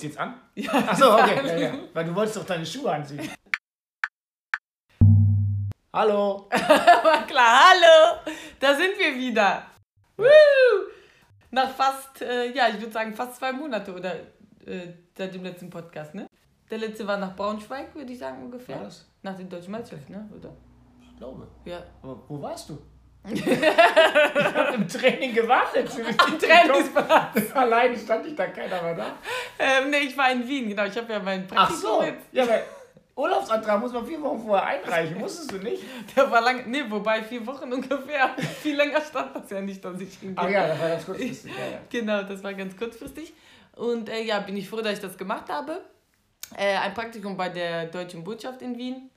Ziehst du jetzt an? Ja, Achso, okay. Ja, ja. Weil du wolltest doch deine Schuhe anziehen. Hallo. Aber klar, hallo! Da sind wir wieder. Woo! Nach fast, äh, ja, ich würde sagen fast zwei Monate oder äh, seit dem letzten Podcast, ne? Der letzte war nach Braunschweig, würde ich sagen ungefähr. War das? Nach den deutschen Meisterschaften, ne? Oder? Ich glaube. Ja. Aber wo warst du? Ich habe im Training gewartet. Im Trainingsplatz. Allein stand ich da, keiner war da. Ähm, ne, ich war in Wien, genau. Ich habe ja mein Ach Praktikum so. jetzt. Ja, weil Urlaubsantrag muss man vier Wochen vorher einreichen. Musstest du nicht? Der war lang, ne, wobei vier Wochen ungefähr. Viel länger stand das ja nicht, dass ich hingehe. Ach ja, das war ganz kurzfristig. Ja, ja. Genau, das war ganz kurzfristig. Und äh, ja, bin ich froh, dass ich das gemacht habe. Äh, ein Praktikum bei der Deutschen Botschaft in Wien.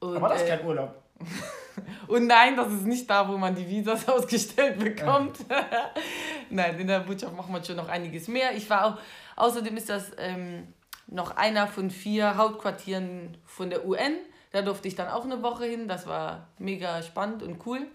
Und, Aber das ist äh, kein Urlaub. und nein, das ist nicht da, wo man die Visas ausgestellt bekommt. nein, in der Botschaft macht man schon noch einiges mehr. Ich war auch, außerdem ist das ähm, noch einer von vier Hauptquartieren von der UN. Da durfte ich dann auch eine Woche hin. Das war mega spannend und cool.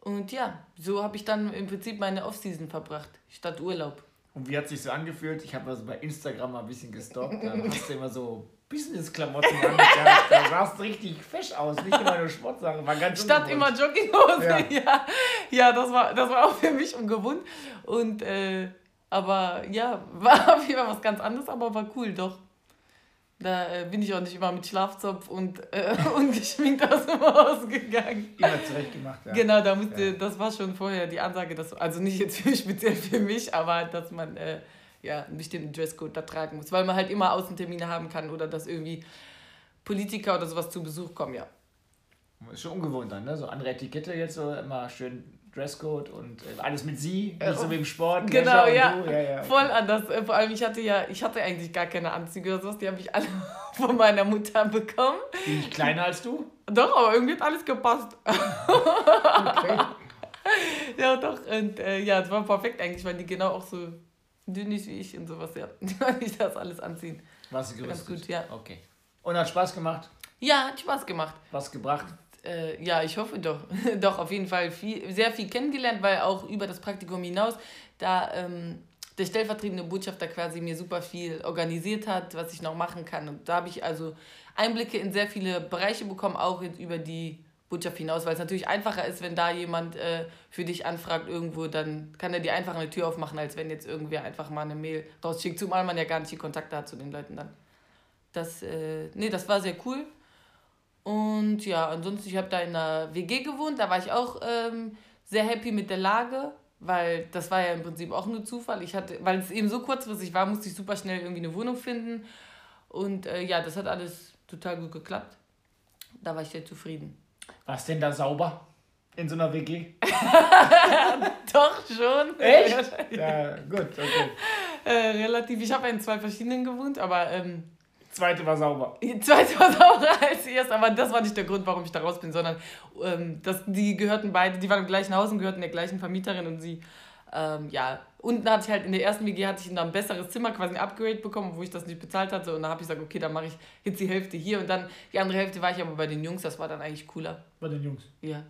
Und ja, so habe ich dann im Prinzip meine Offseason verbracht, statt Urlaub. Und wie hat sich so angefühlt? Ich habe also bei Instagram mal ein bisschen gestalkt. Da hast du immer so Business-Klamotten angehabt. Da sahst richtig fesch aus. Nicht immer nur Sportsachen. War ganz Statt immer. Jogginghose. Ja. Ja, ja, das, war, das war auch für mich ungewohnt. Und, äh, aber ja, war auf jeden Fall was ganz anderes, aber war cool, doch. Da äh, bin ich auch nicht immer mit Schlafzopf und äh, ungeschminkt aus dem Haus gegangen. Immer zurechtgemacht. Ja. Genau, da musste, Ja. das war schon vorher die Ansage, dass, also nicht jetzt speziell für mich, aber dass man äh, ja, einen bestimmten Dresscode da tragen muss, weil man halt immer Außentermine haben kann oder dass irgendwie Politiker oder sowas zu Besuch kommen, ja. Ist schon ungewohnt dann, ne? So andere Etikette jetzt so immer schön Dresscode und äh, alles mit sie, nicht so wie im Sport. Genau, ja. ja, ja. Voll anders. Äh, Vor allem, ich hatte ja, ich hatte eigentlich gar keine Anzüge oder sowas, die habe ich alle von meiner Mutter bekommen. Bin ich kleiner als du? Doch, aber irgendwie hat alles gepasst. Okay. Ja, doch. Und äh, ja, es war perfekt eigentlich, weil die genau auch so dünn ist wie ich und sowas, ja. Die kann ich das alles anziehen. Warst du Ganz gerüstet? gut, ja. Okay. Und hat Spaß gemacht? Ja, hat Spaß gemacht. Was gebracht? Äh, ja, ich hoffe doch. doch, auf jeden Fall viel, sehr viel kennengelernt, weil auch über das Praktikum hinaus, da ähm, der stellvertretende Botschafter quasi mir super viel organisiert hat, was ich noch machen kann. Und da habe ich also Einblicke in sehr viele Bereiche bekommen, auch über die Botschaft hinaus, weil es natürlich einfacher ist, wenn da jemand äh, für dich anfragt irgendwo, dann kann er dir einfach eine Tür aufmachen, als wenn jetzt irgendwer einfach mal eine Mail rausschickt, zumal man ja gar nicht die Kontakte hat zu den Leuten dann. Das, äh, nee, das war sehr cool. Und ja, ansonsten, ich habe da in einer WG gewohnt, da war ich auch ähm, sehr happy mit der Lage, weil das war ja im Prinzip auch nur Zufall. Ich hatte, weil es eben so kurzfristig war, musste ich super schnell irgendwie eine Wohnung finden. Und äh, ja, das hat alles total gut geklappt. Da war ich sehr zufrieden. Was denn da sauber? In so einer WG? Doch schon. Echt? Ja, gut, okay. äh, relativ. Ich habe in zwei verschiedenen gewohnt, aber ähm, Zweite war sauber. Die zweite war sauberer als die erste, aber das war nicht der Grund, warum ich da raus bin, sondern ähm, das, die gehörten beide, die waren im gleichen Haus und gehörten der gleichen Vermieterin und sie, ähm, ja, unten hatte ich halt in der ersten WG hatte ich dann ein besseres Zimmer, quasi ein Upgrade bekommen, wo ich das nicht bezahlt hatte und dann habe ich gesagt, okay, dann mache ich jetzt die Hälfte hier und dann die andere Hälfte war ich aber bei den Jungs, das war dann eigentlich cooler. Bei den Jungs. Ja.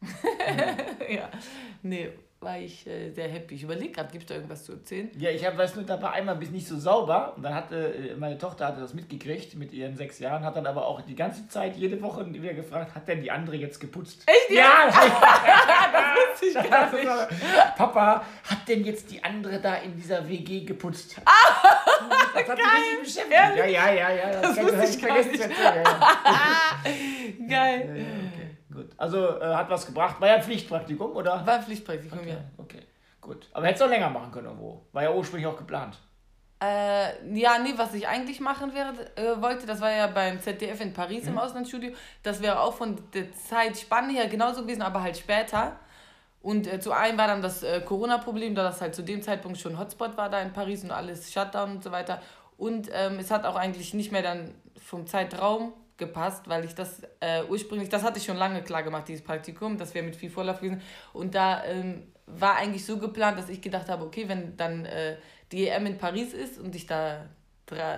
ja. Nee, war ich äh, sehr happy. Ich überlege gerade, gibt es da irgendwas zu erzählen? Ja, ich hab, weiß nur, da war einmal bis nicht so sauber. Und dann hatte äh, meine Tochter hatte das mitgekriegt mit ihren sechs Jahren, hat dann aber auch die ganze Zeit, jede Woche wieder gefragt, hat denn die andere jetzt geputzt? Echt? Ja! Das wusste ich gar Das nicht. aber- Papa, hat denn jetzt die andere da in dieser WG geputzt? das hat sie richtig beschäftigt. Ja, ja, ja, ja. Das kann wusste ich gar vergessen nicht. ja, ja. Geil. Ja, gut. Also äh, hat was gebracht. War ja ein Pflichtpraktikum, oder? War ein Pflichtpraktikum, Okay, ja. okay, gut. Aber hättest du auch länger machen können irgendwo. War ja ursprünglich auch geplant. Äh, ja, nee, was ich eigentlich machen wäre, äh, wollte, das war ja beim ZDF in Paris Mhm. im Auslandsstudio. Das wäre auch von der Zeitspanne her genauso gewesen, aber halt später. Und äh, zu einem war dann das äh, Corona-Problem, da das halt zu dem Zeitpunkt schon Hotspot war da in Paris und alles Shutdown und so weiter. Und ähm, es hat auch eigentlich nicht mehr dann vom Zeitraum gepasst, weil ich das äh, ursprünglich, das hatte ich schon lange klar gemacht, dieses Praktikum, das wäre mit viel Vorlauf gewesen. Und da ähm, war eigentlich so geplant, dass ich gedacht habe, okay, wenn dann äh, die EM in Paris ist und ich da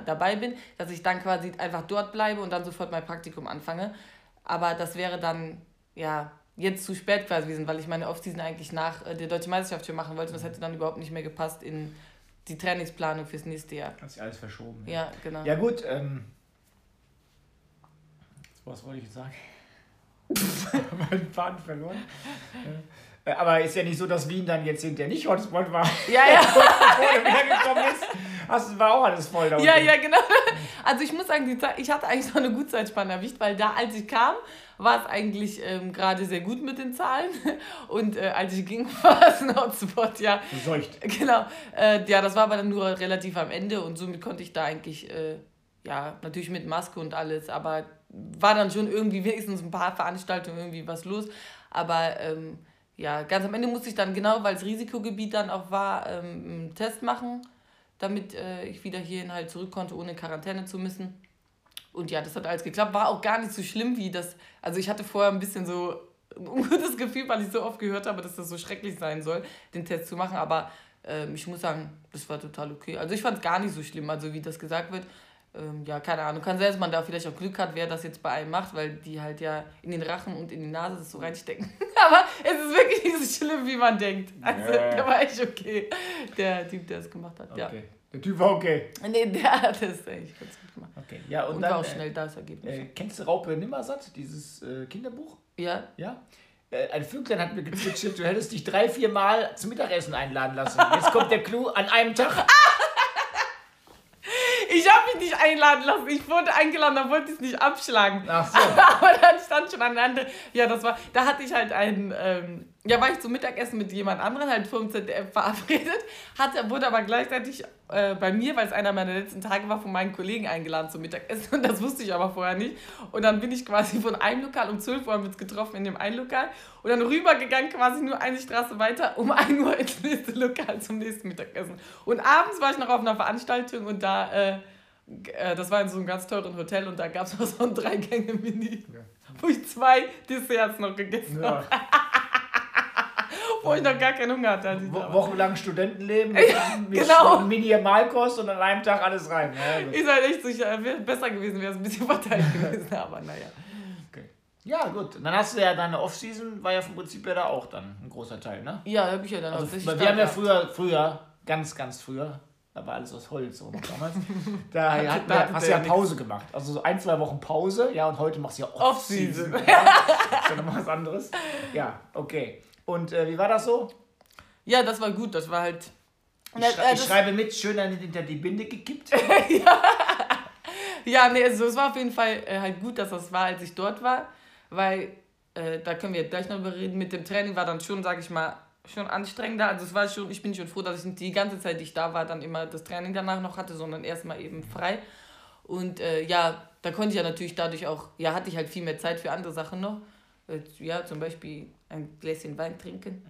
dabei bin, dass ich dann quasi einfach dort bleibe und dann sofort mein Praktikum anfange. Aber das wäre dann, ja, jetzt zu spät quasi gewesen, weil ich meine Offseason eigentlich nach äh, der Deutschen Meisterschaft schon machen wollte und das hätte dann überhaupt nicht mehr gepasst in die Trainingsplanung fürs nächste Jahr. Hat sich alles verschoben. Ja, ja genau. Ja gut, ähm, was wollte ich jetzt sagen? meinen Faden verloren. Aber ist ja nicht so, dass Wien dann jetzt hinterher nicht Hotspot war. Ja, ja. Bevor du wiedergekommen bist, hast, war auch alles voll da Ja, unten. ja, genau. Also ich muss sagen, die Zeit, ich hatte eigentlich so eine Gutzeitspanne erwischt, weil da, als ich kam, war es eigentlich ähm, gerade sehr gut mit den Zahlen. Und äh, als ich ging, war es ein Hotspot, ja. Beseucht. Genau. Äh, ja, das war aber dann nur relativ am Ende und somit konnte ich da eigentlich, äh, ja, natürlich mit Maske und alles, aber war dann schon irgendwie wenigstens ein paar Veranstaltungen irgendwie was los. Aber ähm, ja, ganz am Ende musste ich dann genau, weil es Risikogebiet dann auch war, ähm, einen Test machen, damit äh, ich wieder hierhin halt zurück konnte, ohne Quarantäne zu müssen. Und ja, das hat alles geklappt. War auch gar nicht so schlimm wie das. Also ich hatte vorher ein bisschen so ein ungutes Gefühl, weil ich so oft gehört habe, dass das so schrecklich sein soll, den Test zu machen. Aber ähm, ich muss sagen, das war total okay. Also ich fand es gar nicht so schlimm, also wie das gesagt wird. Ähm, ja, keine Ahnung. Kann sein, dass man da vielleicht auch Glück hat, wer das jetzt bei einem macht, weil die halt ja in den Rachen und in die Nase das so reinstecken. Aber es ist wirklich nicht so schlimm, wie man denkt. Also, Ja. der war echt okay. Der Typ, der es gemacht hat. Okay. Der Typ war okay. Ja. Nee, der hat das echt ganz gut gemacht. Okay. Ja, und, Und, dann. war auch äh, schnell da, das Ergebnis. Äh, kennst du Raupe Nimmersatt, dieses äh, Kinderbuch? ja. Ja? Äh, ein Vöglein hat mir gezwitschert, du hättest dich drei, vier Mal zum Mittagessen einladen lassen. Jetzt kommt der Clou an einem Tag. Ich habe mich nicht einladen lassen. Ich wurde eingeladen, da wollte ich es nicht abschlagen. Ach so. Aber dann stand schon ein anderer. Ja, das war. Da hatte ich halt einen. Ähm, ja, war ich zum Mittagessen mit jemand anderen, halt vom ZDF verabredet. Hatte, wurde aber gleichzeitig äh, bei mir, weil es einer meiner letzten Tage war, von meinen Kollegen eingeladen zum Mittagessen. Und das wusste ich aber vorher nicht. Und dann bin ich quasi von einem Lokal, um 12 Uhr haben wir uns getroffen in dem einen Lokal. Und dann rübergegangen, quasi nur eine Straße weiter, um 1 Uhr ins nächste Lokal zum nächsten Mittagessen. Und abends war ich noch auf einer Veranstaltung und da. Äh, äh, das war in so einem ganz teuren Hotel und da gab es noch so ein Drei-Gänge-Menü, wo ich zwei Desserts noch gegessen habe, Ja. wo ich noch gar keinen Hunger hatte. Ich da Wo wochenlang Studentenleben mit, mit genau. Minimalkost und an einem Tag alles rein. Ja, gut. Ist halt echt sicher, wäre besser gewesen, wäre es ein bisschen verteilt gewesen, aber naja. Okay. ja, gut. Dann hast du ja deine Off-Season, war ja vom Prinzip ja da auch dann ein großer Teil, ne? Ja, hab ich ja dann Also, da wir haben ja früher, früher, ganz, ganz früher, da war alles aus Holz so noch damals. Da, hat, Da hast du ja ja Pause gemacht. Also so ein, zwei Wochen Pause, ja, und heute machst du ja Off-Season. Off-Season. ja, ist ja nochmal was anderes. Ja, okay. Und äh, wie war das so? Ja, das war gut, das war halt. Ich, schrei äh, ich schreibe mit, schön hinter die Binde gekippt. Ja, nee, also es war auf jeden Fall äh, halt gut, dass das war, als ich dort war, weil äh, da können wir gleich noch drüber reden. Mit dem Training war dann schon, sag ich mal, schon anstrengender. Also es war schon, ich bin schon froh, dass ich nicht die ganze Zeit, die ich da war, dann immer das Training danach noch hatte, sondern erstmal eben frei. Und äh, ja, da konnte ich ja natürlich dadurch auch, ja, hatte ich halt viel mehr Zeit für andere Sachen noch. Äh, ja, zum Beispiel ein Gläschen Wein trinken.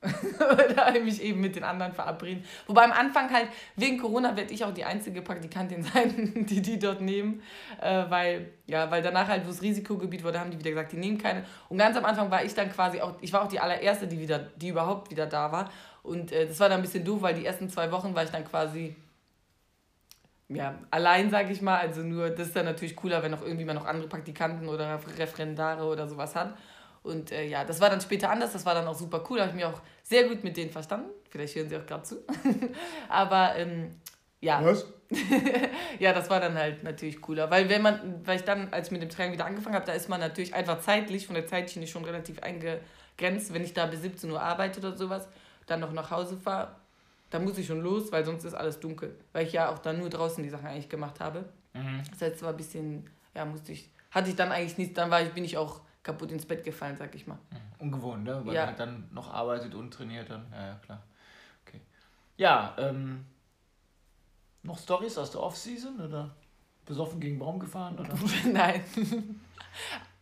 Oder mich eben mit den anderen verabreden. Wobei am Anfang halt, wegen Corona werde ich auch die einzige Praktikantin sein, die die dort nehmen. Äh, weil, ja, weil danach halt, wo es Risikogebiet wurde, haben die wieder gesagt, die nehmen keine. Und ganz am Anfang war ich dann quasi auch, ich war auch die allererste, die wieder, die überhaupt wieder da war. Und äh, das war dann ein bisschen doof, weil die ersten zwei Wochen war ich dann quasi ja, allein, sage ich mal. Also nur, das ist dann natürlich cooler, wenn noch irgendwie man noch andere Praktikanten oder Referendare oder sowas hat. Und äh, ja, das war dann später anders, das war dann auch super cool, habe ich mich auch sehr gut mit denen verstanden. Vielleicht hören sie auch gerade zu. Aber ähm, ja. Was? ja, das war dann halt natürlich cooler. Weil wenn man, weil ich dann, als ich mit dem Training wieder angefangen habe, da ist man natürlich einfach zeitlich, von der Zeitschiene schon relativ eingegrenzt. Wenn ich da bis 17 Uhr arbeite oder sowas, dann noch nach Hause fahre, dann muss ich schon los, weil sonst ist alles dunkel. Weil ich ja auch dann nur draußen die Sachen eigentlich gemacht habe. Mhm. Das heißt, es war ein bisschen, ja, musste ich, hatte ich dann eigentlich nichts, dann war ich, bin ich auch kaputt ins Bett gefallen, sag ich mal. Ungewohnt, ne? Weil Ja. man halt dann noch arbeitet und trainiert dann. Ja, ja, klar. Okay. Ja, ähm. Noch Stories aus der Off-Season oder besoffen gegen Baum gefahren? Oder? Nein.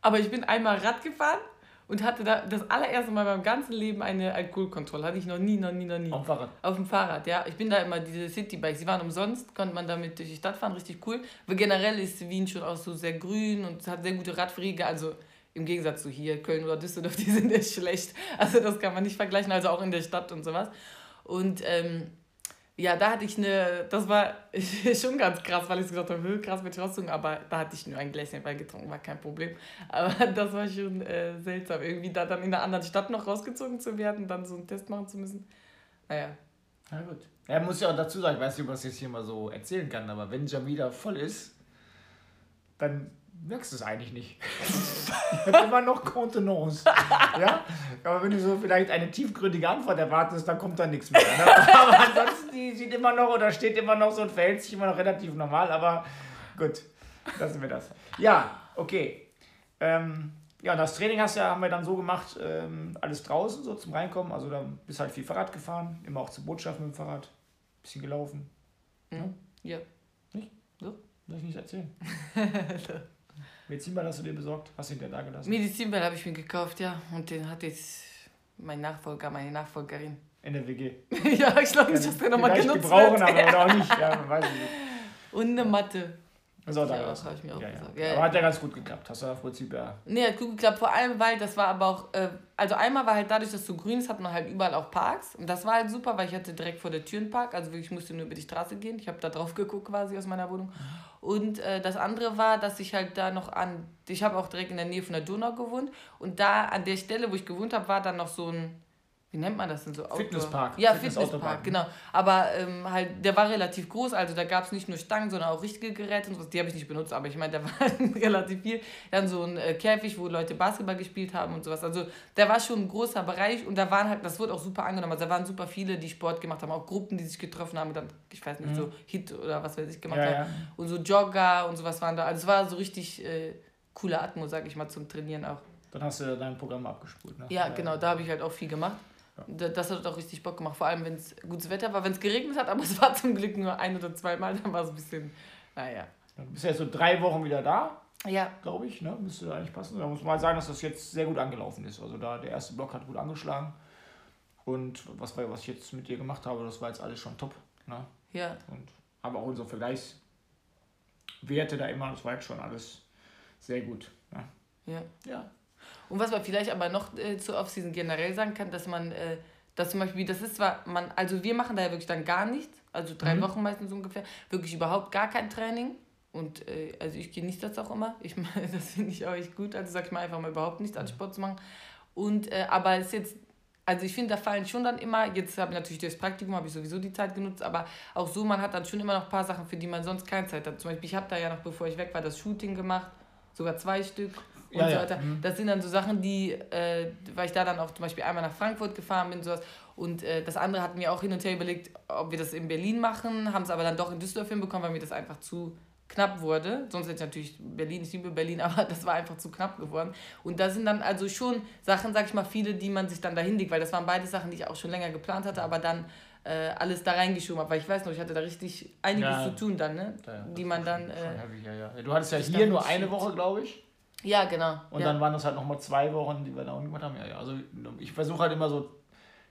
Aber ich bin einmal Rad gefahren und hatte da das allererste Mal in meinem ganzen Leben eine Alkoholkontrolle. Hatte ich noch nie, noch nie, noch nie. Auf dem Fahrrad. Auf dem Fahrrad, ja. Ich bin da immer diese Citybikes, die waren umsonst, konnte man damit durch die Stadt fahren, richtig cool. Weil generell ist Wien schon auch so sehr grün und hat sehr gute Radwege, also im Gegensatz zu hier, Köln oder Düsseldorf, die sind echt schlecht. Also das kann man nicht vergleichen, also auch in der Stadt und sowas. Und ähm, ja, da hatte ich eine, das war schon ganz krass, weil ich gesagt habe, "Hö, krass mit Rostung, aber da hatte ich nur ein Gläschen Wein getrunken, war kein Problem. Aber das war schon äh, seltsam, irgendwie da dann in einer anderen Stadt noch rausgezogen zu werden, dann so einen Test machen zu müssen. Naja, Na gut. Er muss ja auch dazu sagen, ich weiß nicht, ob ich das jetzt hier mal so erzählen kann, aber wenn Jamida voll ist, dann merkst du es eigentlich nicht. ich habe immer noch Kontenance. ja? Aber wenn du so vielleicht eine tiefgründige Antwort erwartest, dann kommt da nichts mehr. Ne? Aber ansonsten, die sieht immer noch oder steht immer noch so und verhält sich immer noch relativ normal, aber gut, lassen wir das. Ja, okay. Ähm, ja, das Training hast ja, haben wir dann so gemacht, ähm, alles draußen, so zum Reinkommen. Also da bist halt viel Fahrrad gefahren, immer auch zur Botschaft mit dem Fahrrad. Bisschen gelaufen. Mhm. Ja. Nicht? So? Soll ich nicht erzählen? Medizinball hast du dir besorgt? Hast du ihn dir da gelassen? Medizinball habe ich mir gekauft, ja. Und den hat jetzt mein Nachfolger, meine Nachfolgerin. In der WG. ja, ich glaube nicht, dass der nochmal genutzt gebrauchen, wird. aber oder auch nicht. Ja, weiß nicht. Und eine Matte. Also Ja, da auch, gelassen. hab ich mir auch ja, besorgt. Ja, Aber hat ja ganz gut geklappt. Hast du im Prinzip ja. Nee, hat gut geklappt, vor allem, weil das war aber auch, äh, also einmal war halt dadurch, dass so grün ist, hat man halt überall auch Parks. Und das war halt super, weil ich hatte direkt vor der Tür einen Park, also wirklich musste nur über die Straße gehen. Ich habe da drauf geguckt quasi aus meiner Wohnung. Und äh, das andere war, dass ich halt da noch an, ich habe auch direkt in der Nähe von der Donau gewohnt. Und da an der Stelle, wo ich gewohnt habe, war dann noch so ein, wie nennt man das denn so? Outdoor- Fitnesspark. Ja, Fitness- Fitnesspark, ne? genau. Aber ähm, halt, der war relativ groß, also da gab es nicht nur Stangen, sondern auch richtige Geräte und sowas. Die habe ich nicht benutzt, aber ich meine, da war relativ viel. Dann so ein äh, Käfig, wo Leute Basketball gespielt haben und sowas. Also der war schon ein großer Bereich und da waren halt, das wurde auch super angenommen. Also da waren super viele, die Sport gemacht haben, auch Gruppen, die sich getroffen haben und dann, ich weiß nicht, so Hit oder was weiß ich gemacht Mhm. Ja, haben. ja. Und so Jogger und sowas waren da. Also es war so richtig äh, coole Atmo, sag ich mal, zum Trainieren auch. Dann hast du dein Programm abgespult. Ne? Ja, genau, da habe ich halt auch viel gemacht. Da- Das hat auch richtig Bock gemacht, vor allem wenn es gutes Wetter war, wenn es geregnet hat, aber es war zum Glück nur ein oder zweimal, dann war es ein bisschen, naja. Dann bist du jetzt so drei Wochen wieder da, Ja, glaube ich. Ne? Müsste eigentlich passen. Da muss man sagen, dass das jetzt sehr gut angelaufen ist. Also da der erste Block hat gut angeschlagen. Und was, was ich jetzt mit dir gemacht habe, das war jetzt alles schon top. Ne? ja, Und haben auch unsere Vergleichswerte da immer, das war jetzt schon alles sehr gut. Ne? ja. Ja. Und was man vielleicht aber noch äh, zur Offseason generell sagen kann, dass man, äh, dass zum Beispiel, das ist zwar, man, also wir machen da ja wirklich dann gar nichts, also drei Mhm. Wochen meistens ungefähr, wirklich überhaupt gar kein Training. Und äh, also ich genieße das auch immer. Ich meine, das finde ich auch echt gut. Also sag ich mal einfach mal überhaupt nichts an Sport zu machen. Und äh, aber es ist jetzt, also ich finde, da fallen schon dann immer, jetzt habe ich natürlich das Praktikum, habe ich sowieso die Zeit genutzt, aber auch so, man hat dann schon immer noch ein paar Sachen, für die man sonst keine Zeit hat. Zum Beispiel, ich habe da ja noch, bevor ich weg war, das Shooting gemacht, sogar zwei Stück und Ja, so ja. weiter. Mhm. Das sind dann so Sachen, die, äh, weil ich da dann auch zum Beispiel einmal nach Frankfurt gefahren bin, sowas. Und äh, das andere hatten wir auch hin und her überlegt, ob wir das in Berlin machen, haben es aber dann doch in Düsseldorf hinbekommen, weil mir das einfach zu knapp wurde. Sonst hätte ich natürlich Berlin, ich liebe Berlin, aber das war einfach zu knapp geworden. Und da sind dann also schon Sachen, sag ich mal, viele, die man sich dann dahin legt, weil das waren beide Sachen, die ich auch schon länger geplant hatte, aber dann äh, alles da reingeschoben habe, weil ich weiß noch, ich hatte da richtig einiges Ja. zu tun dann, ne? Ja, die man dann, äh, heavy, ja, ja. Du hattest ja hier nur eine. Woche, glaube ich. Ja, genau. Und ja. dann waren das halt nochmal zwei Wochen, die wir da auch gemacht haben. Ja, ja. Also ich versuche halt immer so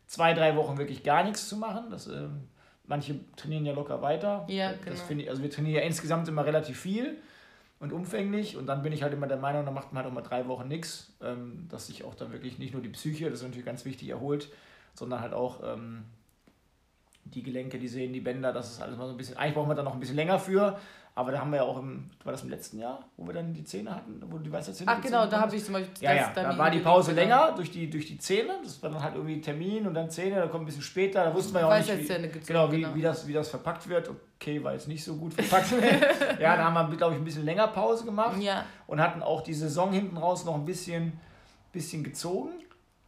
zwei, drei Wochen wirklich gar nichts zu machen. Das, ähm, manche trainieren ja locker weiter. Ja, Das genau. finde ich, also wir trainieren ja insgesamt immer relativ viel und umfänglich. Und dann bin ich halt immer der Meinung, da macht man halt auch mal drei Wochen nichts. Ähm, dass sich auch dann wirklich nicht nur die Psyche, das ist natürlich ganz wichtig, erholt, sondern halt auch ähm, die Gelenke, die Sehnen, die Bänder, das ist alles mal so ein bisschen. Eigentlich brauchen wir da noch ein bisschen länger für. Aber da haben wir ja auch im, war das im letzten Jahr, wo wir dann die Zähne hatten, wo die Weisheitszähne Ach genau, da habe ich zum Beispiel. Ja, das- ja, da war die Pause länger durch die, durch die Zähne. Das war dann halt irgendwie Termin und dann Zähne, da kommt ein bisschen später. Da wussten wir ja auch nicht, wie, gezogen, genau, wie, genau. Wie, das, wie das verpackt wird. Okay, war jetzt nicht so gut verpackt. ja, da haben wir, glaube ich, ein bisschen länger Pause gemacht Ja, und hatten auch die Saison hinten raus noch ein bisschen, bisschen gezogen.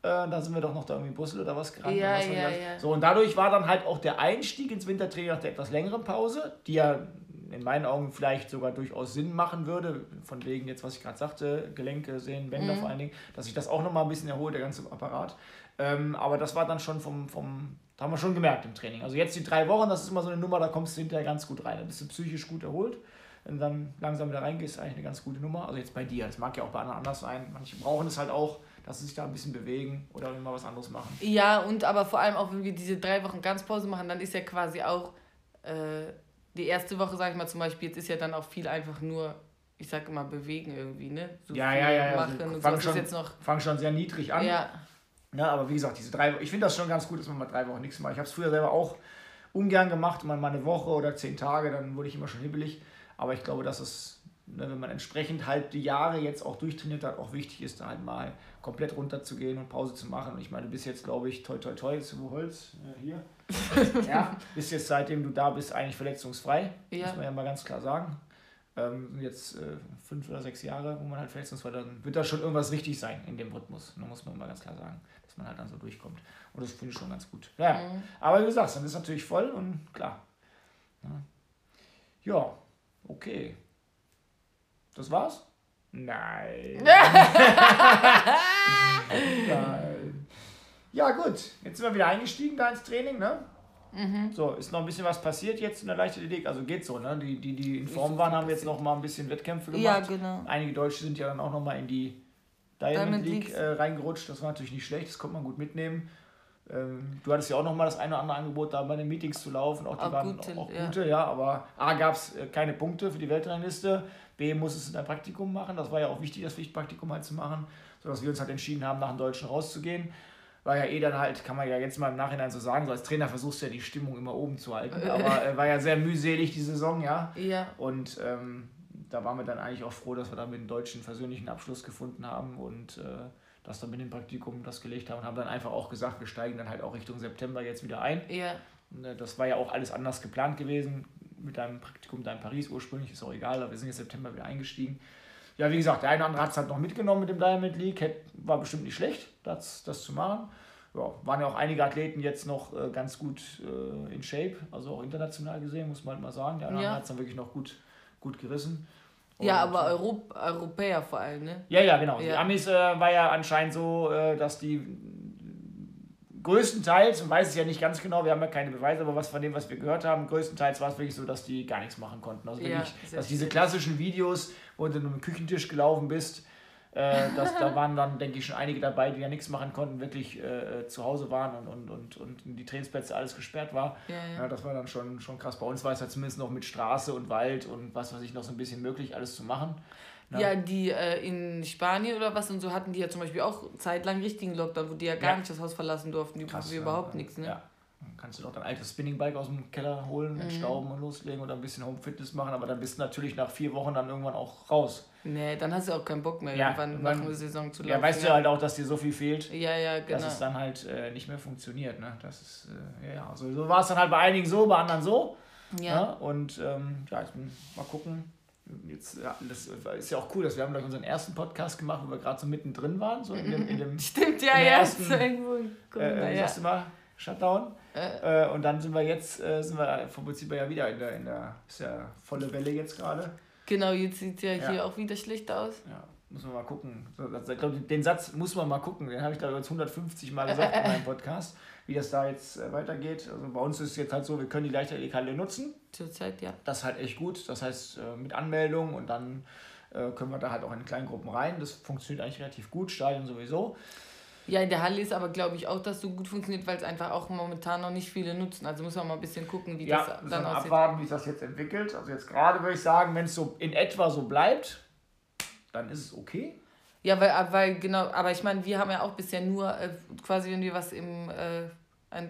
Äh, da sind wir doch noch da irgendwie in Brüssel oder was gerannt. Ja, was ja, ja. So, und dadurch war dann halt auch der Einstieg ins Wintertraining nach der etwas längeren Pause, die ja in meinen Augen vielleicht sogar durchaus Sinn machen würde, von wegen jetzt, was ich gerade sagte, Gelenke, Sehnen, Bänder Mhm. vor allen Dingen, dass sich das auch nochmal ein bisschen erholt, der ganze Apparat. Ähm, aber das war dann schon vom, vom, da haben wir schon gemerkt im Training. Also jetzt die drei Wochen, das ist immer so eine Nummer, da kommst du hinterher ganz gut rein. Da bist du psychisch gut erholt. Wenn du dann langsam wieder reingehst, ist eigentlich eine ganz gute Nummer. Also jetzt bei dir, das mag ja auch bei anderen anders sein. Manche brauchen es halt auch, dass sie sich da ein bisschen bewegen oder immer was anderes machen. ja, und aber vor allem auch, wenn wir diese drei Wochen Ganzpause machen, dann ist ja quasi auch äh, die erste Woche, sag ich mal zum Beispiel, jetzt ist ja dann auch viel einfach nur, ich sag immer, bewegen irgendwie, ne? So Ja, ja, ja, ja. Machen Also und fang. Das schon- ist jetzt noch. Fangen schon sehr niedrig an. Ja, Ja, aber wie gesagt, diese drei ich finde das schon ganz gut, dass man mal drei Wochen nichts macht. Ich habe es früher selber auch ungern gemacht, mal mal eine Woche oder zehn Tage, dann wurde ich immer schon hibbelig. Aber ich glaube, dass es, ne, wenn man entsprechend halt die Jahre jetzt auch durchtrainiert hat, auch wichtig ist, da halt mal komplett runterzugehen und Pause zu machen. Und ich meine, du bist jetzt, glaube ich, toi toi toi, ist wo Holz, äh, hier, ja, bist jetzt seitdem du da bist eigentlich verletzungsfrei. Ja. Muss man ja mal ganz klar sagen. Ähm, jetzt äh, fünf oder sechs Jahre, wo man halt verletzungsfrei dann wird da schon irgendwas richtig sein in dem Rhythmus. Da muss man mal ganz klar sagen, dass man halt dann so durchkommt. Und das finde ich schon ganz gut. Ja, Mhm. aber wie du sagst, dann ist natürlich voll und klar. Ja, ja okay. Das war's? Nein. Nein. Ja, gut. Jetzt sind wir wieder eingestiegen da ins Training, ne? Mhm. So, ist noch ein bisschen was passiert jetzt in der Leichtathletik? Also geht so, ne? Die, die, die in Form waren, haben jetzt noch mal ein bisschen Wettkämpfe gemacht. Ja, genau. Einige Deutsche sind ja dann auch noch mal in die Diamond, Diamond League äh, reingerutscht. Das war natürlich nicht schlecht, das konnte man gut mitnehmen. Ähm, du hattest ja auch noch mal das eine oder andere Angebot, da bei den Meetings zu laufen. Auch die Auch waren gute, auch ja. gute, ja. Aber A gab es äh, keine Punkte für die Weltrangliste. B muss es in ein Praktikum machen. Das war ja auch wichtig, das Pflichtpraktikum halt zu machen, sodass wir uns halt entschieden haben, nach dem Deutschen rauszugehen. War ja eh dann halt, kann man ja jetzt mal im Nachhinein so sagen, so als Trainer versuchst du ja die Stimmung immer oben zu halten. Aber äh, war ja sehr mühselig die Saison, ja. Ja. Und ähm, da waren wir dann eigentlich auch froh, dass wir da mit dem deutschen versöhnlichen Abschluss gefunden haben und äh, das dann mit dem Praktikum das gelegt haben und haben dann einfach auch gesagt, wir steigen dann halt auch Richtung September jetzt wieder ein. Ja. Äh, Das war ja auch alles anders geplant gewesen mit deinem Praktikum da in Paris ursprünglich, ist auch egal, aber wir sind jetzt September wieder eingestiegen. Ja, wie gesagt, der eine oder andere hat es halt noch mitgenommen mit dem Diamond League, war bestimmt nicht schlecht, das, das zu machen. Ja, waren ja auch einige Athleten jetzt noch äh, ganz gut äh, in Shape, also auch international gesehen, muss man halt mal sagen. Der andere Ja. hat es dann wirklich noch gut, gut gerissen. Ja, aber äh, Europ Europäer vor allem, ne? ja, ja, genau. Die Ja. Amis äh, war ja anscheinend so, äh, dass die größtenteils, man weiß es ja nicht ganz genau, wir haben ja keine Beweise, aber was von dem, was wir gehört haben, größtenteils war es wirklich so, dass die gar nichts machen konnten. Also Ja, wirklich, dass diese klassischen Videos, wo du mit dem Küchentisch gelaufen bist, äh, dass, da waren dann, denke ich, schon einige dabei, die ja nichts machen konnten, wirklich äh, zu Hause waren und, und, und, und die Trainingsplätze alles gesperrt war. Ja, Ja, ja. das war dann schon, schon krass. Bei uns war es ja zumindest noch mit Straße und Wald und was weiß ich noch so ein bisschen möglich, alles zu machen. Ja. Ja, die äh, in Spanien oder was und so hatten die ja zum Beispiel auch zeitlang richtigen Lockdown, wo die ja gar Ja. nicht das Haus verlassen durften. Die Krass, ja. überhaupt nichts, ne? Ja. Dann kannst du doch dein altes Spinningbike aus dem Keller holen, Mhm. entstauben und loslegen oder ein bisschen Home Fitness machen, aber dann bist du natürlich nach vier Wochen dann irgendwann auch raus. Nee, dann hast du auch keinen Bock mehr, Ja, irgendwann nach einer Saison zu laufen. Ja, weißt du halt auch, dass dir so viel fehlt, Ja, ja, dass genau. es dann halt äh, nicht mehr funktioniert. Ne? Das ist, äh, ja, ja, so war es dann halt bei einigen so, bei anderen so. Ja. Ja. Und ähm, ja, ich bin, mal gucken. Jetzt, ja, das ist ja auch cool, dass wir haben gleich unseren ersten Podcast gemacht, wo wir gerade so mittendrin waren, so in dem, in dem Stimmt, ja, in ja. ersten, so irgendwo in Corona, äh, ja. sagst du mal, Shutdown. Äh, und dann sind wir jetzt, äh, sind wir vom Prinzip ja wieder in der, in der, ist ja volle Welle jetzt gerade. genau, jetzt sieht es ja, Ja. hier auch wieder schlecht aus. Ja, muss man mal gucken. Ich glaube, den Satz muss man mal gucken. Den habe ich da jetzt 150 Mal gesagt in meinem Podcast, wie das da jetzt äh, weitergeht. Also bei uns ist es jetzt halt so, wir können die Leichtathletikhalle nutzen. Zurzeit, ja. Das ist halt echt gut. Das heißt, äh, mit Anmeldung und dann können wir da halt auch in kleinen Gruppen rein. Das funktioniert eigentlich relativ gut. Stadion sowieso. Ja, in der Halle ist aber, glaube ich, auch, dass so gut funktioniert, weil es einfach auch momentan noch nicht viele nutzen. Also muss man mal ein bisschen gucken, wie Ja, das dann aussieht. abwarten, wie sich das jetzt entwickelt. Also jetzt gerade würde ich sagen, wenn es so in etwa so bleibt, dann ist es okay. Ja, weil, äh, weil genau, aber ich meine, wir haben ja auch bisher nur äh, quasi, wenn wir was im äh,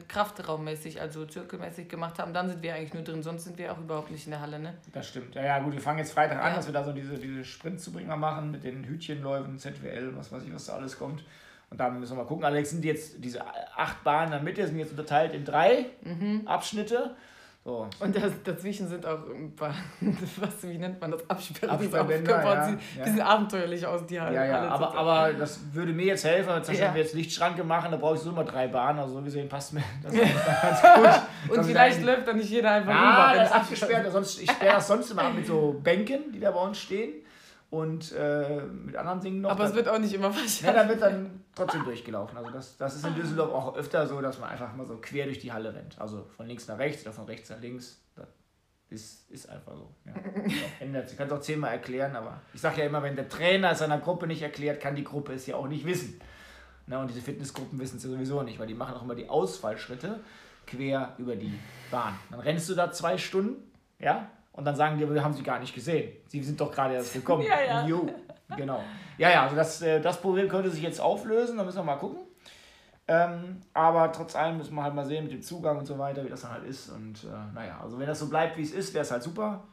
Kraftraummäßig, also zirkelmäßig gemacht haben, dann sind wir eigentlich nur drin, sonst sind wir auch überhaupt nicht in der Halle, ne? Das stimmt. Ja, ja, gut, wir fangen jetzt Freitag an, Ja. dass wir da so diese, diese Sprintzubringer machen mit den Hütchenläufen, ZWL, was weiß ich, was da alles kommt. Und dann müssen wir mal gucken. Allerdings sind jetzt diese acht Bahnen in der Mitte sind jetzt unterteilt in drei Mhm. Abschnitte. So. Und das, dazwischen sind auch ein paar, was, wie nennt man das, Absperrbänder, ja, sind. ja. Die sehen abenteuerlich aus, die Halle. Ja, ja, Halle aber, aber das würde mir jetzt helfen, wenn Ja. wir jetzt Lichtschranke machen, da brauche ich so immer drei Bahnen. Also so gesehen passt mir das ganz gut. Und vielleicht läuft da nicht jeder einfach Ja, rüber. wenn das ist es abgesperrt. Sonst, ich sperre das sonst immer ab mit so Bänken, die da bei uns stehen. Und äh, mit anderen Dingen noch. Aber es Da- wird auch nicht immer Ja, verschärft. da wird dann trotzdem durchgelaufen. Also das, das ist in Düsseldorf auch öfter so, dass man einfach mal so quer durch die Halle rennt. Also von links nach rechts oder von rechts nach links. Das ist, ist einfach so. Ja. Ändert sich. Ich kann es auch zehnmal erklären, aber ich sage ja immer, wenn der Trainer es seiner Gruppe nicht erklärt, kann die Gruppe es ja auch nicht wissen. Na, und diese Fitnessgruppen wissen es ja sowieso nicht, weil die machen auch immer die Ausfallschritte quer über die Bahn. Dann rennst du da zwei Stunden, ja, und dann sagen die, wir haben sie gar nicht gesehen. Sie sind doch gerade erst gekommen. Ja, ja. Jo, genau. Ja, ja, also das, äh, das Problem könnte sich jetzt auflösen, da müssen wir mal gucken. Ähm, aber trotz allem müssen wir halt mal sehen mit dem Zugang und so weiter, wie das dann halt ist. Und äh, naja, also wenn das so bleibt, wie es ist, wäre es halt super.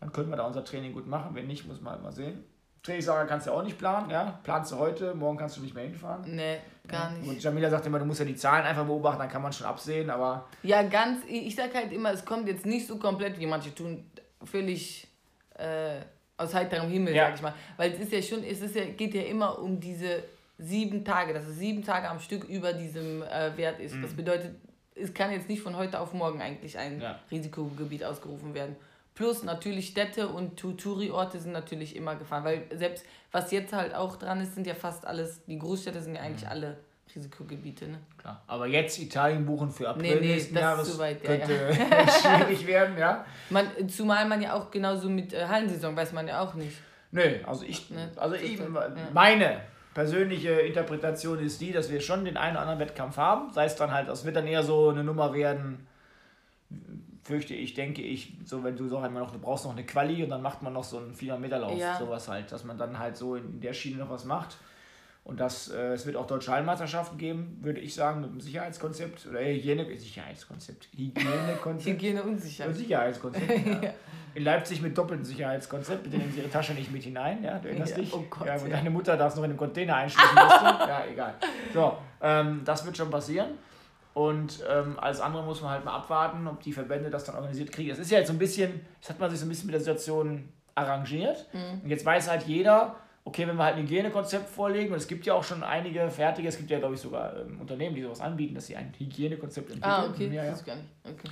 Dann können wir da unser Training gut machen. Wenn nicht, muss man halt mal sehen. Trainingslager kannst du ja auch nicht planen, ja. Planst du heute, morgen kannst du nicht mehr hinfahren. Nee, gar nicht. Und Jamila sagt immer, du musst ja die Zahlen einfach beobachten, dann kann man schon absehen, aber Ja, ganz, ich sag halt immer, es kommt jetzt nicht so komplett, wie manche tun, völlig äh, aus heiterem Himmel, Ja. sag ich mal. Weil es ist ja schon, es ist ja, geht ja immer um diese sieben Tage, dass es sieben Tage am Stück über diesem äh, Wert ist. Das bedeutet, es kann jetzt nicht von heute auf morgen eigentlich ein Ja. Risikogebiet ausgerufen werden. Plus natürlich Städte und Touri-Orte sind natürlich immer gefahren, weil selbst was jetzt halt auch dran ist, sind ja fast alles, die Großstädte sind ja eigentlich alle Risikogebiete. Ne? klar. Aber jetzt Italien buchen für April Nee, nee, nächsten Jahres weit, ja, könnte schwierig werden, ja. Man, zumal man ja auch genauso mit äh, Hallensaison weiß man ja auch nicht. Nö, also ich, Ne, also ich, ja. meine persönliche Interpretation ist die, dass wir schon den einen oder anderen Wettkampf haben. Sei es dann halt, das wird dann eher so eine Nummer werden, fürchte ich, denke ich, so wenn du so einmal noch, du brauchst noch eine Quali und dann macht man noch so einen 400 Meter Lauf, Ja. sowas halt, dass man dann halt so in der Schiene noch was macht. Und das, äh, es wird auch deutsche Hallenmeisterschaften geben, würde ich sagen, mit einem Sicherheitskonzept oder Hygiene, Sicherheitskonzept, Hygienekonzept. Hygiene unsicher. Ein Sicherheitskonzept. Ja. In Leipzig mit doppeltem Sicherheitskonzept. Bitte nehmen Sie Ihre Tasche nicht mit hinein. Ja, du erinnerst Ja, dich? oh Gott, ja, und deine Mutter darf es noch in den Container einschließen musste. ja, egal. So, ähm, das wird schon passieren. Und ähm, alles andere muss man halt mal abwarten, ob die Verbände das dann organisiert kriegen. Es ist ja jetzt so ein bisschen, das hat man sich so ein bisschen mit der Situation arrangiert. Mhm. Und jetzt weiß halt jeder, okay, wenn wir halt ein Hygienekonzept vorlegen, und es gibt ja auch schon einige fertige, es gibt ja, glaube ich, sogar ähm, Unternehmen, die sowas anbieten, dass sie ein Hygienekonzept entwickeln. Ah, okay. Ja, ja Das ist gar nicht. Okay.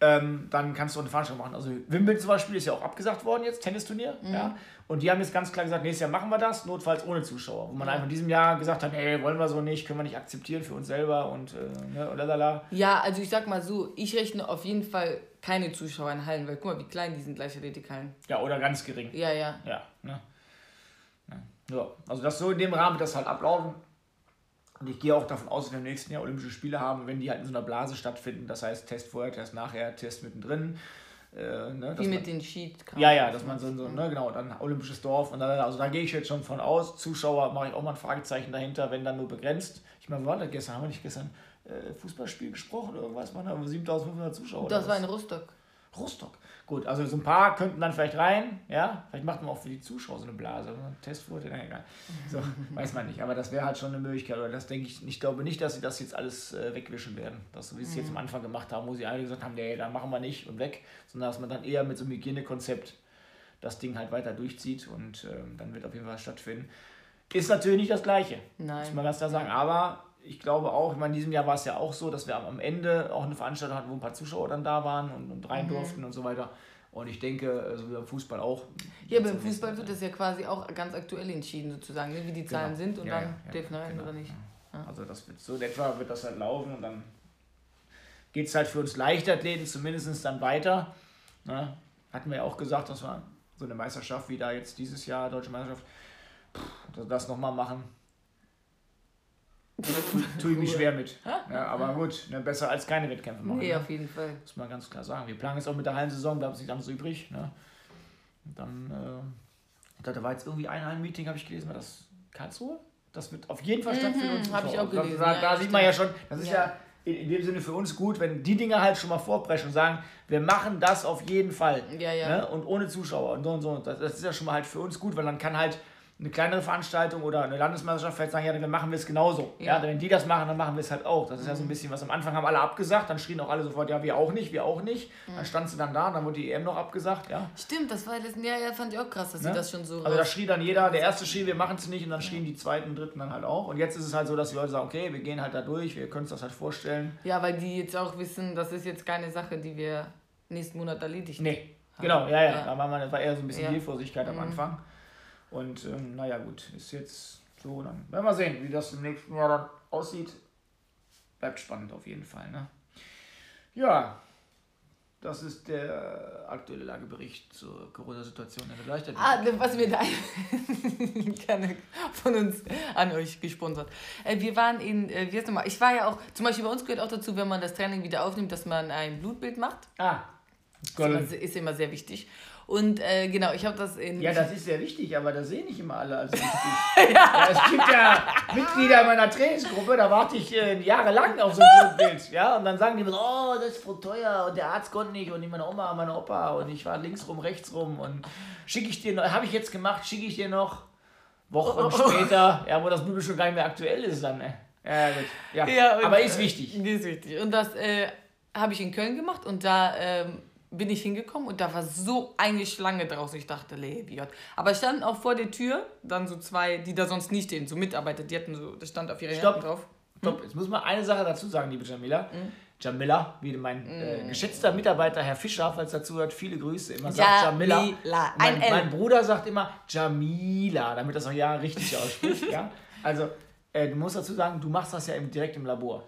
ähm, dann kannst du eine Veranstaltung machen. Also Wimbledon zum Beispiel ist ja auch abgesagt worden jetzt, Tennisturnier. Mhm. Ja? Und die haben jetzt ganz klar gesagt, nächstes Jahr machen wir das, notfalls ohne Zuschauer. Wo man einfach in diesem Jahr gesagt hat, hey, wollen wir so nicht, können wir nicht akzeptieren für uns selber und äh, ne, lalala. Ja, also ich sag mal so, ich rechne auf jeden Fall keine Zuschauer in Hallen, weil guck mal, wie klein die sind Leichtathletikhallen. Ja, oder ganz gering. Ja, ja. Ja? Ja. also das so in dem Rahmen wird das halt ablaufen. Und ich gehe auch davon aus, dass wir im nächsten Jahr Olympische Spiele haben, wenn die halt in so einer Blase stattfinden. Das heißt, Test vorher, Test nachher, Test mittendrin. Äh, ne, Wie man- mit den Sheet. Ja, ja, dass man so, so ne, genau, dann olympisches Dorf und dann, also da gehe ich jetzt schon von aus. Zuschauer mache ich auch mal ein Fragezeichen dahinter, wenn dann nur begrenzt. Ich meine, war das gestern? Haben wir nicht gestern äh, Fußballspiel gesprochen oder irgendwas? Man haben 7500 Zuschauer. Das war in Rostock. Rostock. Gut, also so ein paar könnten dann vielleicht rein, ja. Vielleicht macht man auch für die Zuschauer so eine Blase. Ne? Testquote, na egal. So, weiß man nicht. Aber das wäre halt schon eine Möglichkeit. Oder das denke ich, ich glaube nicht, dass sie das jetzt alles äh, wegwischen werden. Das, so wie sie es jetzt am Anfang gemacht haben, wo sie alle gesagt haben, nee, da machen wir nicht und weg. Sondern dass man dann eher mit so einem Hygienekonzept das Ding halt weiter durchzieht und ähm, dann wird auf jeden Fall stattfinden. Ist natürlich nicht das Gleiche. Muss Nein. man ganz klar sagen. Aber ich glaube auch, ich meine, in diesem Jahr war es ja auch so, dass wir am- Ende auch eine Veranstaltung hatten, wo ein paar Zuschauer dann da waren und, und Mhm. rein durften und so weiter. Und ich denke, so wie beim Fußball auch. Ja, beim Fußball wird das ja quasi auch ganz aktuell entschieden, sozusagen, ne? wie die Zahlen Genau. sind und Ja, dann ja, ja, dürfen rein genau. oder nicht. Also das wird so in etwa wird das halt laufen und dann geht es halt für uns Leichtathleten zumindest dann weiter. Ne? Hatten wir ja auch gesagt, dass wir so eine Meisterschaft wie da jetzt dieses Jahr, Deutsche Meisterschaft, pff, das nochmal machen. Tue ich mich schwer mit. Ja, aber gut, ne, besser als keine Wettkämpfe machen. Nee, ne? auf jeden Fall. Muss man ganz klar sagen. Wir planen jetzt auch mit der Hallensaison, bleibt uns nicht anderes übrig. Ne? Und dann, äh, da war jetzt irgendwie ein Hallenmeeting, habe ich gelesen, war das Karlsruhe? Das wird auf jeden Fall stattfinden. und Mhm, hab ich auch gelesen, Da, ja, da sieht man ja schon, das ist ja, Ja. in, dem Sinne für uns gut, wenn die Dinge halt schon mal vorpreschen und sagen, wir machen das auf jeden Fall. Ja, ja. Ne? Und ohne Zuschauer und so und so. Das, das ist ja schon mal halt für uns gut, weil dann kann halt eine kleinere Veranstaltung oder eine Landesmeisterschaft vielleicht sagen, ja, dann machen wir es genauso. Ja. Ja. wenn die das machen, dann machen wir es halt auch. Das ist ja so ein bisschen was. Am Anfang haben alle abgesagt, dann schrien auch alle sofort, ja, wir auch nicht, wir auch nicht. Dann stand sie dann da, dann wurde die EM noch abgesagt, ja. Stimmt, das war letzten Jahr, ja, fand ich auch krass, dass Ne? sie das schon so. Also da schrie dann jeder, der erste schrie, wir machen es nicht und dann schrien die zweiten, dritten dann halt auch. Und jetzt ist es halt so, dass die Leute sagen, okay, wir gehen halt da durch, wir können uns das halt vorstellen. ja, weil die jetzt auch wissen, das ist jetzt keine Sache, die wir nächsten Monat erledigt Nee, genau, ja, ja, Ja. da war, man, war eher so ein bisschen Ja. Hilflosigkeit am Mhm. Anfang. Und ähm, naja, gut, ist jetzt so, dann werden wir sehen, wie das im nächsten Jahr dann aussieht. Bleibt spannend auf jeden Fall, ne? Ja, das ist der aktuelle Lagebericht zur Corona-Situation in der Leichtathletik. Ah, was mir da gerne von uns an euch gesponsert. Äh, wir waren in, äh, wie heißt nochmal, ich war ja auch, zum Beispiel bei uns gehört auch dazu, wenn man das Training wieder aufnimmt, dass man ein Blutbild macht. Ah, Ist immer, ist immer sehr wichtig. Und äh, genau, ich habe das in. Ja, das ist sehr wichtig, aber das sehen nicht immer alle als wichtig. ja. Es gibt ja Mitglieder meiner Trainingsgruppe, da warte ich äh, jahrelang auf so ein Blutbild. Ja, und dann sagen die mir so, oh, das ist voll teuer und der Arzt konnte nicht und meine Oma, meine Opa und ich war links rum, rechts rum und schicke ich dir noch, habe ich jetzt gemacht, schicke ich dir noch. Wochen später, ja, wo das Bibel schon gar nicht mehr aktuell ist dann, ne? Ja, gut. Ja, Ja, und, aber ist äh, wichtig. Ist wichtig. Und das äh, habe ich in Köln gemacht und da ähm, bin ich hingekommen und da war so eine Schlange draußen. Ich dachte, Lebiot. Aber standen auch vor der Tür dann so zwei, die da sonst nicht stehen, so Mitarbeiter, die hatten so, das stand auf ihrer Stopp. Jacken drauf. Stopp, jetzt muss man eine Sache dazu sagen, liebe Jamila. Jamila, wie mein äh, geschätzter Mitarbeiter Herr Fischer, falls dazu hört, viele Grüße, immer sagt Jamila. Jamila, Mein, mein Bruder sagt immer Jamila, damit das auch ja richtig ausspricht. ja? Also, äh, du musst dazu sagen, du machst das ja im, direkt im Labor.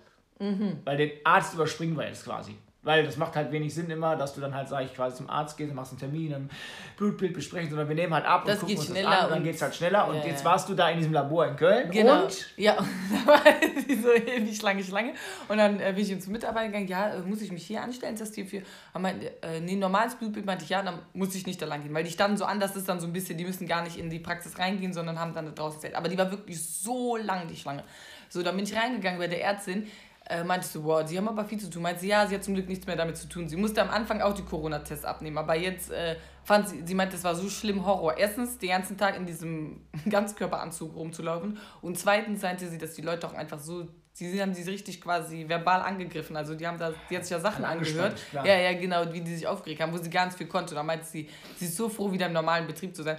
Weil den Arzt überspringen wir jetzt quasi. Weil das macht halt wenig Sinn immer, dass du dann halt, sag ich, quasi zum Arzt gehst, machst einen Termin, ein Blutbild besprechen, sondern wir nehmen halt ab Das und geht gucken uns schneller das an und dann und- geht es halt schneller. Und Ja, jetzt warst du da in diesem Labor in Köln Genau. und Ja, und da war die so ewig Schlange, Schlange. Und dann äh, bin ich zum Mitarbeiter gegangen, ja, äh, muss ich mich hier anstellen, das die für. Er meinte, äh, nee, normales Blutbild meinte ich, ja, dann muss ich nicht da lang gehen. Weil die standen so an, das ist dann so ein bisschen, die müssen gar nicht in die Praxis reingehen, sondern haben dann da draußen erzählt. Aber die war wirklich so lang, die Schlange. So, dann bin ich reingegangen bei der Ärztin. Äh, meinte ich so, wow, sie haben aber viel zu tun. Meinte sie, ja, sie hat zum Glück nichts mehr damit zu tun. Sie musste am Anfang auch die Corona-Tests abnehmen, aber jetzt äh, fand sie, sie meinte, das war so schlimm Horror. Erstens, den ganzen Tag in diesem Ganzkörperanzug rumzulaufen und zweitens meinte sie, dass die Leute auch einfach so, sie haben sie richtig quasi verbal angegriffen. Also die haben da, die hat sich ja Sachen angehört. Ja, ja, genau, wie die sich aufgeregt haben, wo sie nicht viel konnte. Da meinte sie, sie ist so froh, wieder im normalen Betrieb zu sein.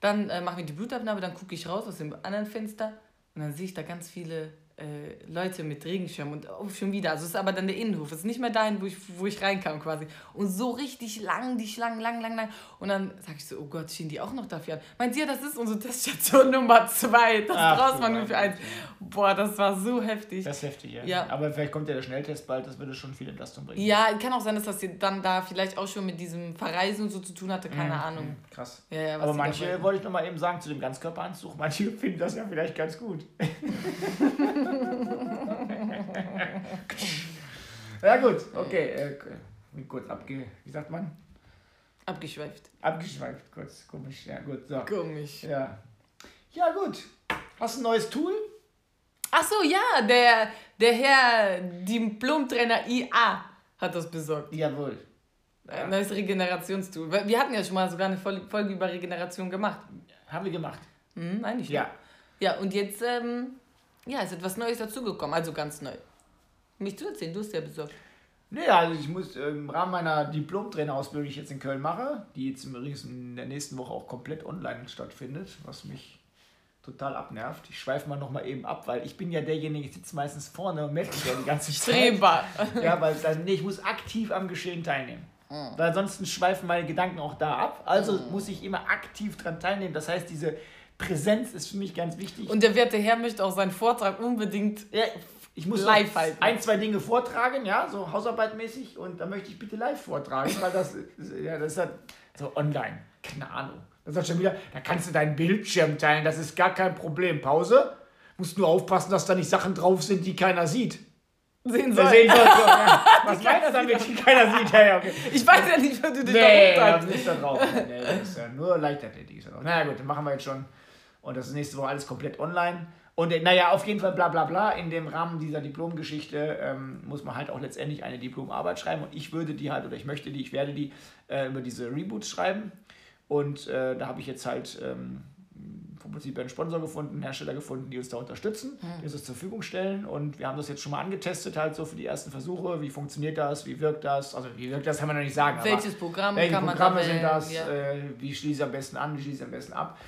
Dann äh, machen wir die Blutabnahme, dann gucke ich raus aus dem anderen Fenster und dann sehe ich da ganz viele äh, Leute mit Regenschirm und oh, schon wieder. Also es ist aber dann der Innenhof. Es ist nicht mehr dahin, wo ich, wo ich reinkam quasi. Und so richtig lang, die Schlangen, lang, lang, lang. Und dann sage ich so, oh Gott, stehen die auch noch dafür an? Meint ja, das ist unsere Teststation Nummer zwei. Das braucht man nur für eins. Boah, das war so heftig. Das ist heftig, ja. Ja. Aber vielleicht kommt ja der Schnelltest bald, das würde schon viel Entlastung bringen. Ja, kann auch sein, dass das dann da vielleicht auch schon mit diesem Verreisen und so zu tun hatte, keine Ahnung. Mhm, Krass. Ja, ja, Aber manche, wollte ich noch mal eben sagen, zu dem Ganzkörperanzug, manche finden das ja vielleicht ganz gut. ja gut, okay. Äh, kurz abge... Wie sagt man? Abgeschweift. Abgeschweift, kurz. Komisch. Ja gut, so. Komisch. Ja. Ja gut. Hast du ein neues Tool? Ach so, ja, der, der Herr Diplomtrainer IA hat das besorgt. Jawohl. Ein neues Regenerationstool. Wir hatten ja schon mal sogar eine Fol- Folge über Regeneration gemacht. Haben wir gemacht. Hm, eigentlich. Ja. Ja, und jetzt ähm, ja, ist etwas Neues dazugekommen, also ganz neu. Mich zu erzählen, du hast ja besorgt. Naja, also ich muss äh, im Rahmen meiner Diplom-Trainerausbildung, die ich jetzt in Köln mache, die jetzt übrigens in der nächsten Woche auch komplett online stattfindet, was mich total abnervt. Ich schweife mal nochmal eben ab, weil ich bin ja derjenige, ich sitze meistens vorne und melde mich ja die ganze Zeit. Streber. Ja, weil dann, nee, ich muss aktiv am Geschehen teilnehmen. Weil ansonsten schweifen meine Gedanken auch da ab. Also muss ich immer aktiv dran teilnehmen. Das heißt, diese Präsenz ist für mich ganz wichtig. Und der werte Herr möchte auch seinen Vortrag unbedingt. Ja, ich muss Live halten. ein, zwei Dinge vortragen, ja, so hausarbeitmäßig und da möchte ich bitte live vortragen, weil das, ja, das ist halt so online, keine Ahnung. Das ist schon wieder, da kannst du deinen Bildschirm teilen, das ist gar kein Problem. Pause, musst nur aufpassen, dass da nicht Sachen drauf sind, die keiner sieht. Sehen soll. sehen soll, so, ja. Was meint er damit, die keiner sieht? Ja, ja, okay. Ich weiß ja nicht, wer du dich Nee, da umtreibst. ist da drauf. Nee, das ist ja nur Leichtathletik. Naja, gut, dann machen wir jetzt schon. Und das ist nächste Woche alles komplett online. Und äh, naja, auf jeden Fall bla bla bla. In dem Rahmen dieser Diplomgeschichte ähm, muss man halt auch letztendlich eine Diplomarbeit schreiben. Und ich würde die halt, oder ich möchte die, ich werde die äh, über diese Reboots schreiben. Und äh, da habe ich jetzt halt ähm, vom Prinzip einen Sponsor gefunden, einen Hersteller gefunden, die uns da unterstützen, die uns das zur Verfügung stellen. Und wir haben das jetzt schon mal angetestet, halt so für die ersten Versuche. Wie funktioniert das? Wie wirkt das? Also, wie wirkt das, kann man noch nicht sagen. Welches Programm welche kann man Programme sind das? Ja. Äh, wie schließe ich am besten an? Wie schließe ich am besten ab?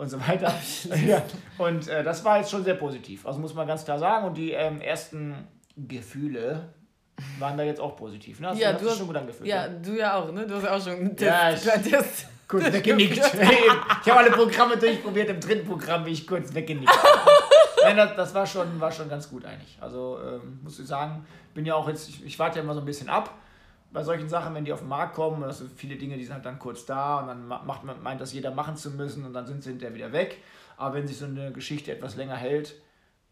Und so weiter. ja. Und äh, das war jetzt schon sehr positiv. Also muss man ganz klar sagen. Und die ähm, ersten Gefühle waren da jetzt auch positiv. Ne? Hast Ja, du hast du dich hast- schon gut angefühlt. Ja, du ja auch, ne? Du hast ja auch schon einen Test. Ja, ich- Test. Kurz weggenickt. ich habe alle Programme durchprobiert. Im dritten Programm bin ich kurz weggenickt. Nein, das, das war, schon, war schon ganz gut eigentlich. Also ähm, muss ich sagen, bin ja auch jetzt, ich, ich warte ja immer so ein bisschen ab bei solchen Sachen, wenn die auf den Markt kommen. Das sind viele Dinge, die sind halt dann kurz da und dann ma- macht man, meint das jeder machen zu müssen und dann sind sie hinterher wieder weg. Aber wenn sich so eine Geschichte etwas länger hält,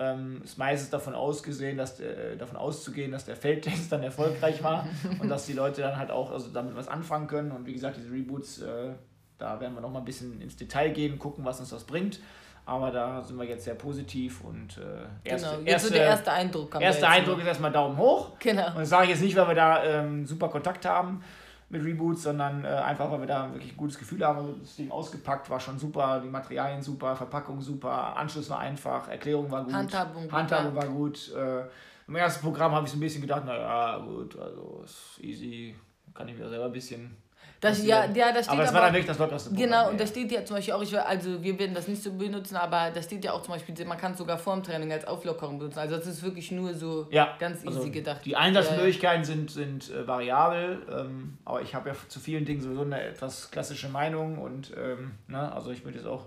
ähm, ist meistens davon ausgesehen, dass der, davon auszugehen, dass der Feldtest dann erfolgreich war und dass die Leute dann halt auch also damit was anfangen können. Und wie gesagt, diese Reboots, äh, da werden wir noch mal ein bisschen ins Detail gehen, gucken, was uns das bringt. Aber da sind wir jetzt sehr positiv und äh, erste, Genau, jetzt erste, so der erste Eindruck. erster Eindruck nur. ist erstmal Daumen hoch. Genau. Und das sage ich jetzt nicht, weil wir da ähm, super Kontakt haben, mit Reboots, sondern äh, einfach, weil wir da wirklich ein gutes Gefühl haben. Also das Ding ausgepackt war schon super, die Materialien super, Verpackung super, Anschluss war einfach, Erklärung war gut, Handhabung Handhabung war gut. Äh, Im ersten Programm habe ich so ein bisschen gedacht, naja, gut, also ist easy, kann ich mir selber ein bisschen. Das, ja, ja, da steht aber es aber, war dann wirklich das lockerste Programm. Genau, und da steht ja zum Beispiel auch, ich also wir werden das nicht so benutzen, aber da steht ja auch zum Beispiel, man kann es sogar vorm Training als Auflockerung benutzen. Also das ist wirklich nur so Ja, ganz easy also gedacht. Die Einsatzmöglichkeiten sind, sind äh, variabel, ähm, aber ich habe ja zu vielen Dingen sowieso eine etwas klassische Meinung und ähm, ne, also ich würde jetzt auch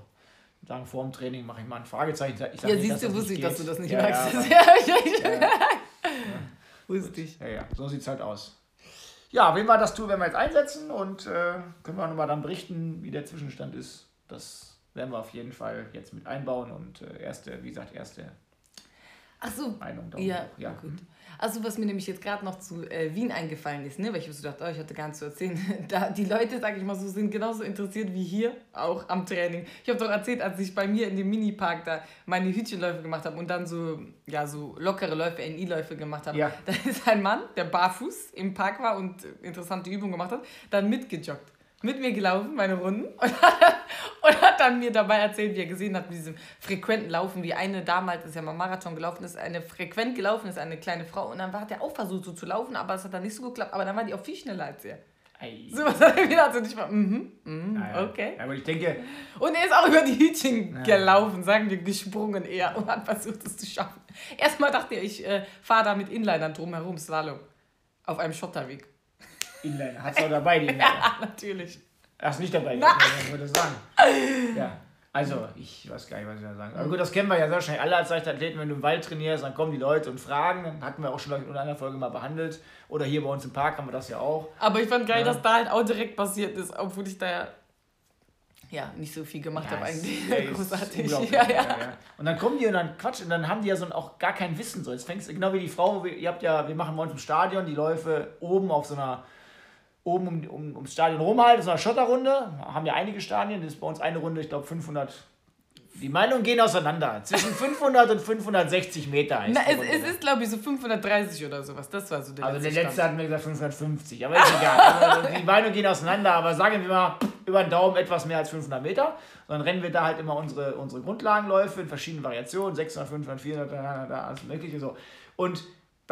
sagen, vor dem Training mache ich mal ein Fragezeichen. Ich Ja, nicht, siehst du, das wusste ich, dass du das nicht ja, magst. Ja, ja, ja, wusste ich. ja, ja, so sieht es halt aus. Ja, wen wir das Tool werden wir jetzt einsetzen und äh, können wir nochmal dann berichten, wie der Zwischenstand ist. Das werden wir auf jeden Fall jetzt mit einbauen und äh, erste, wie gesagt, erste Ach so, Meinung. Daumen Ja, ja. gut. Also was mir nämlich jetzt gerade noch zu äh, Wien eingefallen ist, ne, weil ich so dachte, oh, ich hatte gar nichts zu erzählen. Da, die Leute, sag ich mal so, sind genauso interessiert wie hier, auch am Training. Ich habe doch erzählt, als ich bei mir in dem Minipark da meine Hütchenläufe gemacht habe und dann so, ja, so lockere Läufe, NI-Läufe gemacht habe. Ja. Da ist ein Mann, der barfuß im Park war und interessante Übungen gemacht hat, dann mitgejoggt. Mit mir gelaufen, meine Runden, und hat, und hat dann mir dabei erzählt, wie er gesehen hat, mit diesem frequenten Laufen, wie eine damals, ist ja mal Marathon gelaufen ist, eine frequent gelaufen ist, eine kleine Frau. Und dann hat er auch versucht, so zu laufen, aber es hat dann nicht so geklappt. Aber dann war die auch viel schneller als er. Ei. So was hat er mir dazu nicht mal, mhm, mhm, Ja, ja. okay. Aber ich denke, Und er ist auch über die Hütchen gelaufen, sagen wir gesprungen eher, und hat versucht, es zu schaffen. Erstmal dachte er, ich äh, fahre da mit Inlinern drumherum, Slalom. Auf einem Schotterweg. Inliner, hat es auch dabei, die Inliner. Ah, natürlich. Ach, ist nicht dabei, ich würde sagen. Ja. Also, ich weiß gar nicht, was ich da sagen. Aber gut, das kennen wir ja sehr schnell. Alle als Leichtathleten, wenn du im Wald trainierst, dann kommen die Leute und fragen. Dann hatten wir auch schon in einer Folge mal behandelt. Oder hier bei uns im Park haben wir das ja auch. Aber ich fand geil, Ja. dass da halt auch direkt passiert ist, obwohl ich da ja, ja nicht so viel gemacht habe eigentlich. ja, es ist Großartig. Ja, ja. Und dann kommen die und dann quatschen. Und dann haben die ja so auch gar kein Wissen. So, jetzt fängst du genau wie die Frau. wir- Ihr habt ja, wir machen bei uns im Stadion die Läufe oben auf so einer oben um, um, ums Stadion rum halt, so eine Schotterrunde. Haben ja einige Stadien, das ist bei uns eine Runde, ich glaube 500. Die Meinungen gehen auseinander. Zwischen 500 und 560 Meter ist Na, es, es ist, glaube ich, so 530 oder sowas. Das war so der Also der letzte letzte Stand. hat mir gesagt 550, aber ist egal. Also die Meinungen gehen auseinander, aber sagen wir mal über den Daumen etwas mehr als 500 Meter. Dann rennen wir da halt immer unsere, unsere Grundlagenläufe in verschiedenen Variationen, 600, 500, 400, da, da, da, alles mögliche so. Und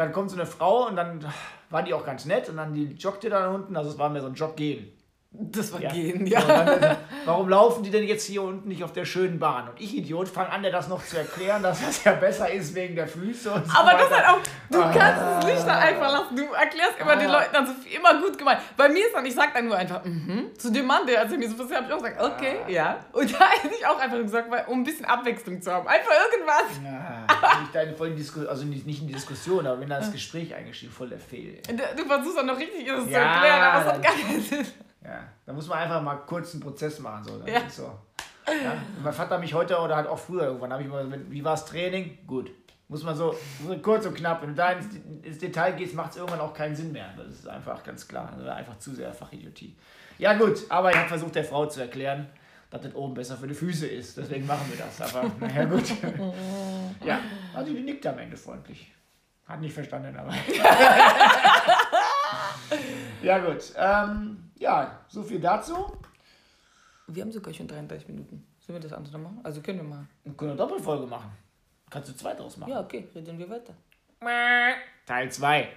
dann kommt so eine Frau und dann war die auch ganz nett und dann die joggte da unten, also es war mehr so ein Joggehen. Das war Ja. gehen, ja. dann, warum laufen die denn jetzt hier unten nicht auf der schönen Bahn? Und ich, Idiot, fange an, dir das noch zu erklären, dass das ja besser ist wegen der Füße und so Aber das weiter. halt auch, du Ah. kannst es nicht dann einfach lassen. Du erklärst immer den Ah. Leuten dann so viel, immer gut gemeint. Bei mir ist dann, ich sag dann nur einfach, mhm. Zu dem Mann, der erzählt mir so was, habe ich auch gesagt, okay, Ah. ja. Und da hätte ich auch einfach gesagt, weil, um ein bisschen Abwechslung zu haben. Einfach irgendwas. Ja, nicht deine vollen Disku also nicht, in die Diskussion, aber wenn da das Gespräch eingestiegen, voll der Fehl. Du, du versuchst dann noch richtig zu Ja, erklären, aber es hat gar keinen Sinn. Ja, da muss man einfach mal kurz einen Prozess machen. So. Dann Ja. so. Ja, mein Vater mich heute oder halt auch früher irgendwann, habe ich mal, wie war das Training? Gut. Muss man so, so kurz und knapp. Wenn du da ins, ins Detail gehst, macht es irgendwann auch keinen Sinn mehr. Das ist einfach ganz klar. Das war einfach zu sehr Fachidiotie. Ja, gut, aber ich habe versucht, der Frau zu erklären, dass das oben besser für die Füße ist. Deswegen machen wir das. Aber naja, gut. Ja, also die nickt am Ende freundlich. Hat nicht verstanden, aber. ja, gut. Ähm, ja, so viel dazu. Wir haben sogar schon 33 Minuten. Sollen wir das andere machen? Also können wir machen. Wir können eine Doppelfolge machen. Kannst du zwei draus machen. Ja, okay, reden wir weiter. Teil 2.